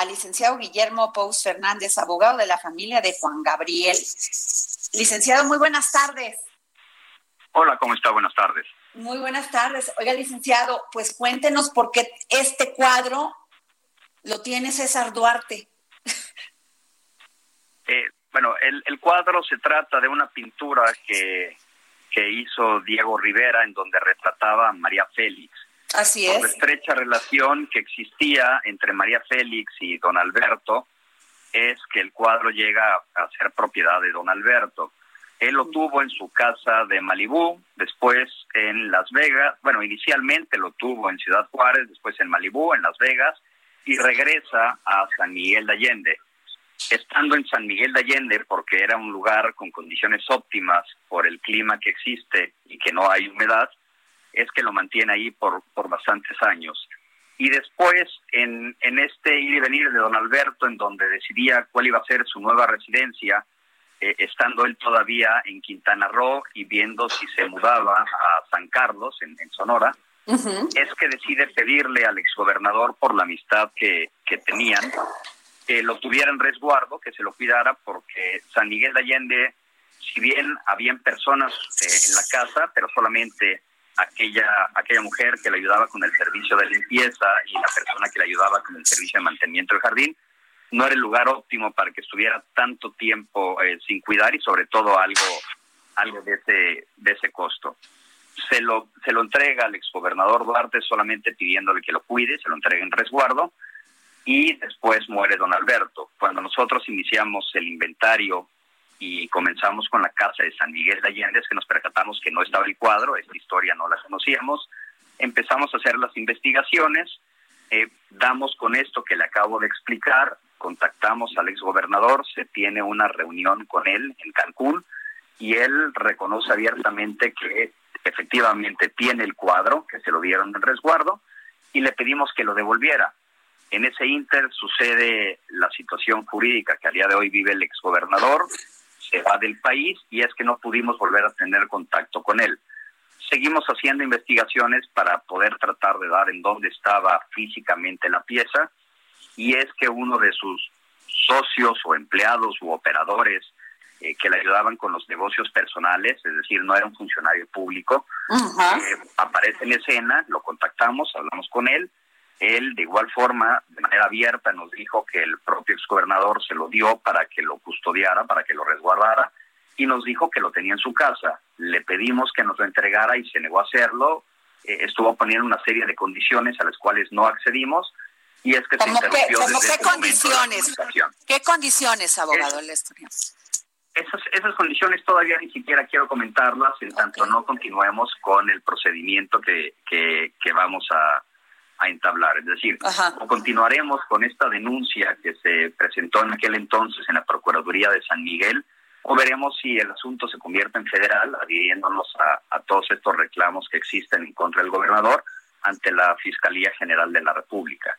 al licenciado Guillermo Pous Fernández, abogado de la familia de Juan Gabriel. Licenciado, muy buenas tardes. Hola, ¿cómo está? Buenas tardes. Muy buenas tardes. Oiga, licenciado, pues cuéntenos por qué este cuadro lo tiene César Duarte. Eh, bueno, el, el, cuadro se trata de una pintura que, que hizo Diego Rivera en donde retrataba a María Félix. Así Por es. la estrecha relación que existía entre María Félix y don Alberto, es que el cuadro llega a ser propiedad de don Alberto. Él lo tuvo en su casa de Malibú, después en Las Vegas, bueno, inicialmente lo tuvo en Ciudad Juárez, después en Malibú, en Las Vegas, y regresa a San Miguel de Allende. Estando en San Miguel de Allende, porque era un lugar con condiciones óptimas por el clima que existe y que no hay humedad, es que lo mantiene ahí por, por bastantes años. Y después, en, en este ir y venir de don Alberto, en donde decidía cuál iba a ser su nueva residencia, eh, estando él todavía en Quintana Roo y viendo si se mudaba a San Carlos, en, en Sonora, Uh -huh. es que decide pedirle al exgobernador, por la amistad que, que tenían, que lo tuviera en resguardo, que se lo cuidara, porque San Miguel de Allende, si bien habían personas eh, en la casa, pero solamente aquella, aquella mujer que le ayudaba con el servicio de limpieza y la persona que le ayudaba con el servicio de mantenimiento del jardín, no era el lugar óptimo para que estuviera tanto tiempo eh, sin cuidar y sobre todo algo, algo de, ese, de ese costo. Se lo, se lo entrega al exgobernador Duarte solamente pidiéndole que lo cuide, se lo entrega en resguardo y después muere don Alberto. Cuando nosotros iniciamos el inventario y comenzamos con la casa de San Miguel de Allende, que nos percatamos que no estaba el cuadro, esta historia no la conocíamos, empezamos a hacer las investigaciones, eh, damos con esto que le acabo de explicar, contactamos al exgobernador, se tiene una reunión con él en Cancún y él reconoce abiertamente que efectivamente tiene el cuadro, que se lo dieron en resguardo, y le pedimos que lo devolviera. En ese inter sucede la situación jurídica que a día de hoy vive el exgobernador, se va del país y es que no pudimos volver a tener contacto con él. Seguimos haciendo investigaciones para poder tratar de dar en dónde estaba físicamente la pieza y es que uno de sus socios o empleados u operadores eh, que le ayudaban con los negocios personales, es decir, no era un funcionario público, uh -huh. eh, aparece en escena, lo contactamos, hablamos con él, él de igual forma, de manera abierta, nos dijo que el propio exgobernador se lo dio para que lo custodiara, para que lo resguardara, y nos dijo que lo tenía en su casa. Le pedimos que nos lo entregara y se negó a hacerlo. Eh, estuvo poniendo una serie de condiciones a las cuales no accedimos, y es que se interrumpió que, desde qué condiciones? ¿Qué condiciones, abogado? Es, esas, esas condiciones todavía ni siquiera quiero comentarlas, en tanto no continuemos con el procedimiento que, que, que vamos a, a entablar. Es decir, Ajá. o continuaremos con esta denuncia que se presentó en aquel entonces en la Procuraduría de San Miguel, o veremos si el asunto se convierte en federal, adhiriéndonos a, a todos estos reclamos que existen en contra del gobernador ante la Fiscalía General de la República.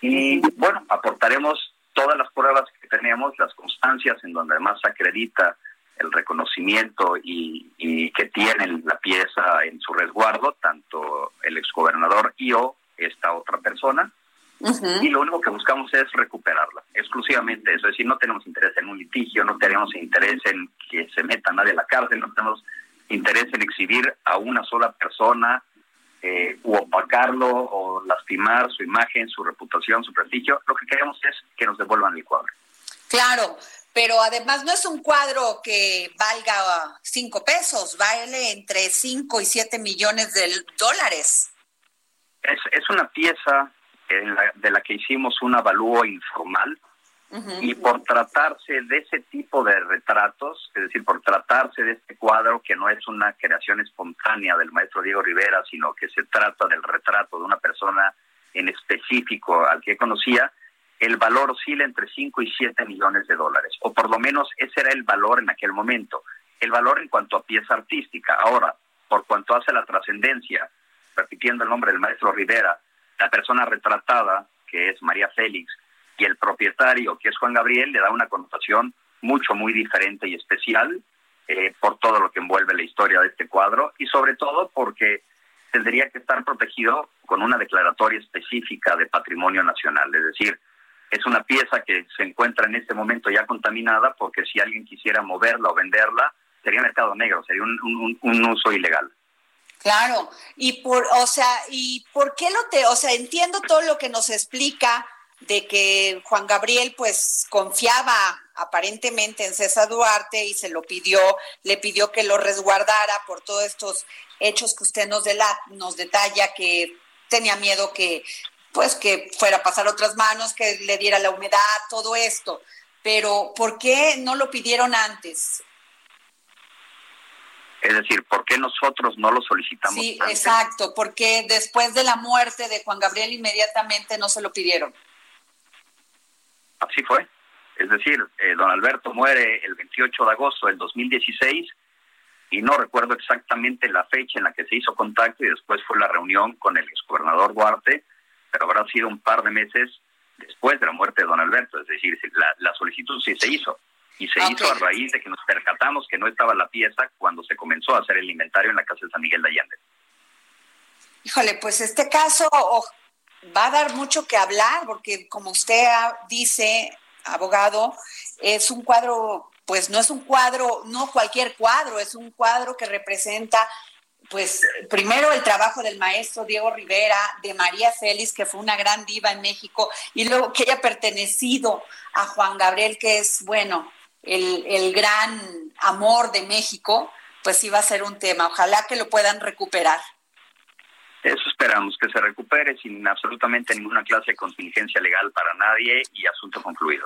Y bueno, aportaremos todas las pruebas que tenemos, las constancias en donde además acredita el reconocimiento y, y, que tienen la pieza en su resguardo, tanto el exgobernador y o esta otra persona. Uh -huh. Y lo único que buscamos es recuperarla, exclusivamente eso. Es decir, no tenemos interés en un litigio, no tenemos interés en que se meta nadie a la cárcel, no tenemos interés en exhibir a una sola persona eh, u opacarlo o lastimar su imagen, su reputación, su prestigio. Lo que queremos es que nos devuelvan el cuadro. Claro, pero además no es un cuadro que valga cinco pesos, vale entre cinco y siete millones de dólares. Es, es una pieza en la, de la que hicimos un avalúo informal Y por tratarse de ese tipo de retratos, es decir, por tratarse de este cuadro que no es una creación espontánea del maestro Diego Rivera, sino que se trata del retrato de una persona en específico al que conocía, el valor oscila entre 5 y 7 millones de dólares, o por lo menos ese era el valor en aquel momento. El valor en cuanto a pieza artística. Ahora, por cuanto hace la trascendencia, repitiendo el nombre del maestro Rivera, la persona retratada, que es María Félix, y el propietario, que es Juan Gabriel, le da una connotación mucho, muy diferente y especial eh, por todo lo que envuelve la historia de este cuadro y sobre todo porque tendría que estar protegido con una declaratoria específica de patrimonio nacional, es decir, es una pieza que se encuentra en este momento ya contaminada porque si alguien quisiera moverla o venderla, sería mercado negro, sería un, un uso ilegal. Claro, y por, o sea, ¿y por qué lo te, o sea, entiendo todo lo que nos explica de que Juan Gabriel pues confiaba aparentemente en César Duarte y se lo pidió, le pidió que lo resguardara por todos estos hechos que usted nos, nos detalla, que tenía miedo que pues que fuera a pasar otras manos, que le diera la humedad, todo esto. Pero ¿por qué no lo pidieron antes? Es decir, ¿por qué nosotros no lo solicitamos? Sí, exacto, porque después de la muerte de Juan Gabriel inmediatamente no se lo pidieron. Así fue. Es decir, eh, don Alberto muere el 28 de agosto del 2016 y no recuerdo exactamente la fecha en la que se hizo contacto y después fue la reunión con el exgobernador Duarte, pero habrá sido un par de meses después de la muerte de don Alberto. Es decir, la, solicitud sí se hizo y se hizo a raíz de que nos percatamos que no estaba la pieza cuando se comenzó a hacer el inventario en la casa de San Miguel de Allende. Híjole, pues este caso va a dar mucho que hablar, porque como usted dice, abogado, es un cuadro, pues no es un cuadro, no cualquier cuadro, es un cuadro que representa pues primero el trabajo del maestro Diego Rivera, de María Félix, que fue una gran diva en México, y luego que haya pertenecido a Juan Gabriel, que es, bueno, el, el gran amor de México, pues sí va a ser un tema. Ojalá que lo puedan recuperar. Eso esperamos, que se recupere sin absolutamente ninguna clase de contingencia legal para nadie y asunto concluido.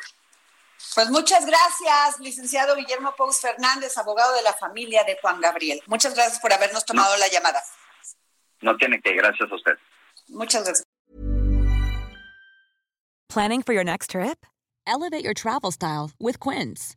Pues muchas gracias, licenciado Guillermo Pous Fernández, abogado de la familia de Juan Gabriel. Muchas gracias por habernos tomado la llamada. No tiene que, gracias a usted. Muchas gracias. Planning for your next trip? Elevate your travel style with Quince.